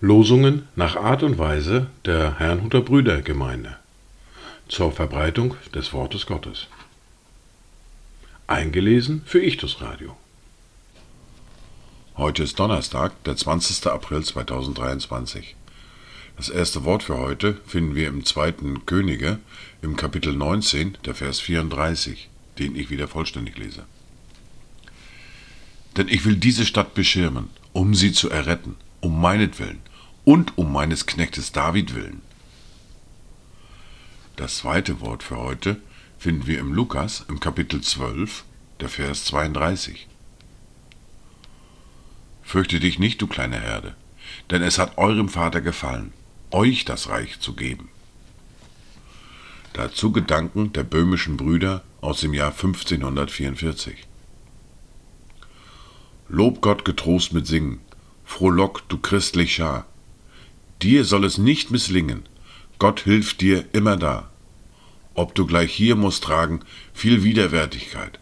Losungen nach Art und Weise der Herrnhuter Brüdergemeinde zur Verbreitung des Wortes Gottes. Eingelesen für Ichtus Radio. Heute ist Donnerstag, der 20. April 2023. Das erste Wort für heute finden wir im zweiten Könige, im Kapitel 19, der Vers 34, den ich wieder vollständig lese. Denn ich will diese Stadt beschirmen, um sie zu erretten, um meinetwillen und um meines Knechtes David willen. Das zweite Wort für heute finden wir im Lukas im Kapitel 12, der Vers 32. Fürchte dich nicht, du kleine Herde, denn es hat eurem Vater gefallen, euch das Reich zu geben. Dazu Gedanken der böhmischen Brüder aus dem Jahr 1544. Lob Gott getrost mit Singen, frohlock, du christlich Schar. Dir soll es nicht misslingen, Gott hilft dir immer da. Ob du gleich hier musst tragen viel Widerwärtigkeit,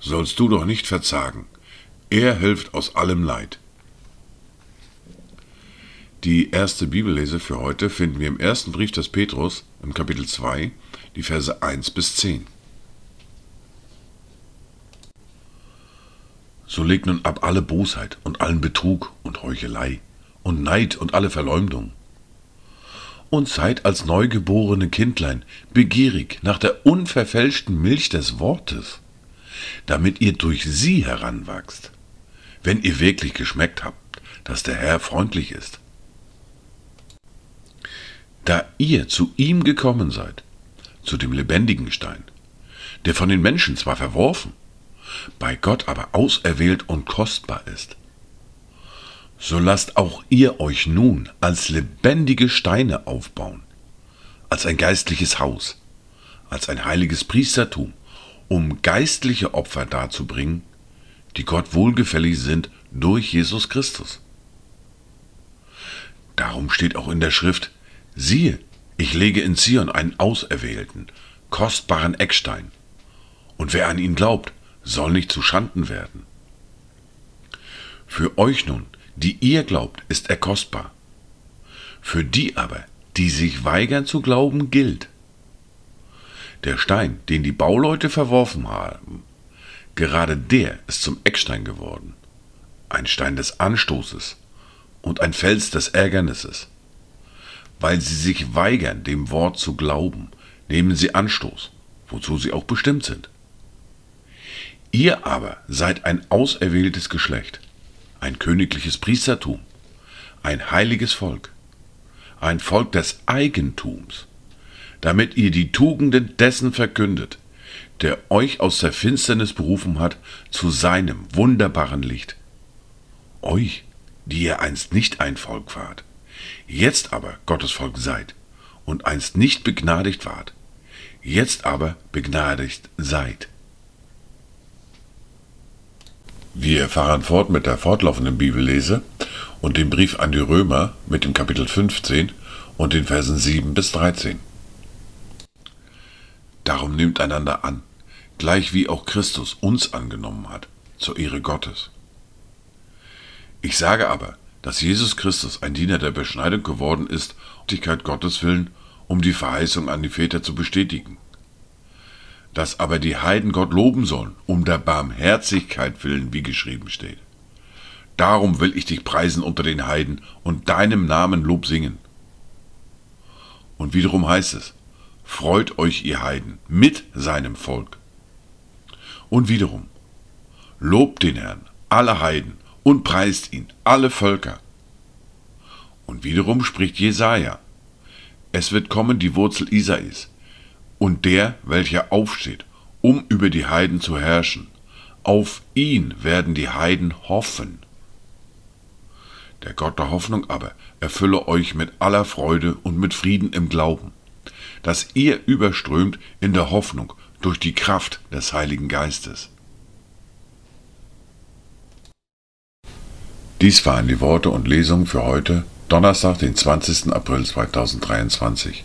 sollst du doch nicht verzagen. Er hilft aus allem Leid. Die erste Bibellese für heute finden wir im ersten Brief des Petrus im Kapitel 2, die Verse 1 bis 10. So legt nun ab alle Bosheit und allen Betrug und Heuchelei und Neid und alle Verleumdung. Und seid als neugeborene Kindlein begierig nach der unverfälschten Milch des Wortes, damit ihr durch sie heranwachst, wenn ihr wirklich geschmeckt habt, dass der Herr freundlich ist. Da ihr zu ihm gekommen seid, zu dem lebendigen Stein, der von den Menschen zwar verworfen, bei Gott aber auserwählt und kostbar ist. So lasst auch ihr euch nun als lebendige Steine aufbauen, als ein geistliches Haus, als ein heiliges Priestertum, um geistliche Opfer darzubringen, die Gott wohlgefällig sind durch Jesus Christus. Darum steht auch in der Schrift, siehe, ich lege in Zion einen auserwählten, kostbaren Eckstein, und wer an ihn glaubt, soll nicht zu Schanden werden. Für euch nun, die ihr glaubt, ist er kostbar. Für die aber, die sich weigern zu glauben, gilt. Der Stein, den die Bauleute verworfen haben, gerade der ist zum Eckstein geworden, ein Stein des Anstoßes und ein Fels des Ärgernisses. Weil sie sich weigern, dem Wort zu glauben, nehmen sie Anstoß, wozu sie auch bestimmt sind. Ihr aber seid ein auserwähltes Geschlecht, ein königliches Priestertum, ein heiliges Volk, ein Volk des Eigentums, damit ihr die Tugenden dessen verkündet, der euch aus der Finsternis berufen hat zu seinem wunderbaren Licht. Euch, die ihr einst nicht ein Volk wart, jetzt aber Gottes Volk seid und einst nicht begnadigt wart, jetzt aber begnadigt seid. Wir fahren fort mit der fortlaufenden Bibellese und dem Brief an die Römer mit dem Kapitel 15 und den Versen 7 bis 13. Darum nehmt einander an, gleich wie auch Christus uns angenommen hat, zur Ehre Gottes. Ich sage aber, dass Jesus Christus ein Diener der Beschneidung geworden ist, um Gottes willen, um die Verheißung an die Väter zu bestätigen dass aber die Heiden Gott loben sollen, um der Barmherzigkeit willen, wie geschrieben steht. Darum will ich dich preisen unter den Heiden und deinem Namen Lob singen. Und wiederum heißt es, freut euch ihr Heiden mit seinem Volk. Und wiederum, lobt den Herrn, alle Heiden, und preist ihn, alle Völker. Und wiederum spricht Jesaja, es wird kommen die Wurzel Isais, und der, welcher aufsteht, um über die Heiden zu herrschen. Auf ihn werden die Heiden hoffen. Der Gott der Hoffnung aber erfülle euch mit aller Freude und mit Frieden im Glauben, dass ihr überströmt in der Hoffnung durch die Kraft des Heiligen Geistes. Dies waren die Worte und Lesungen für heute, Donnerstag, den 20. April 2023.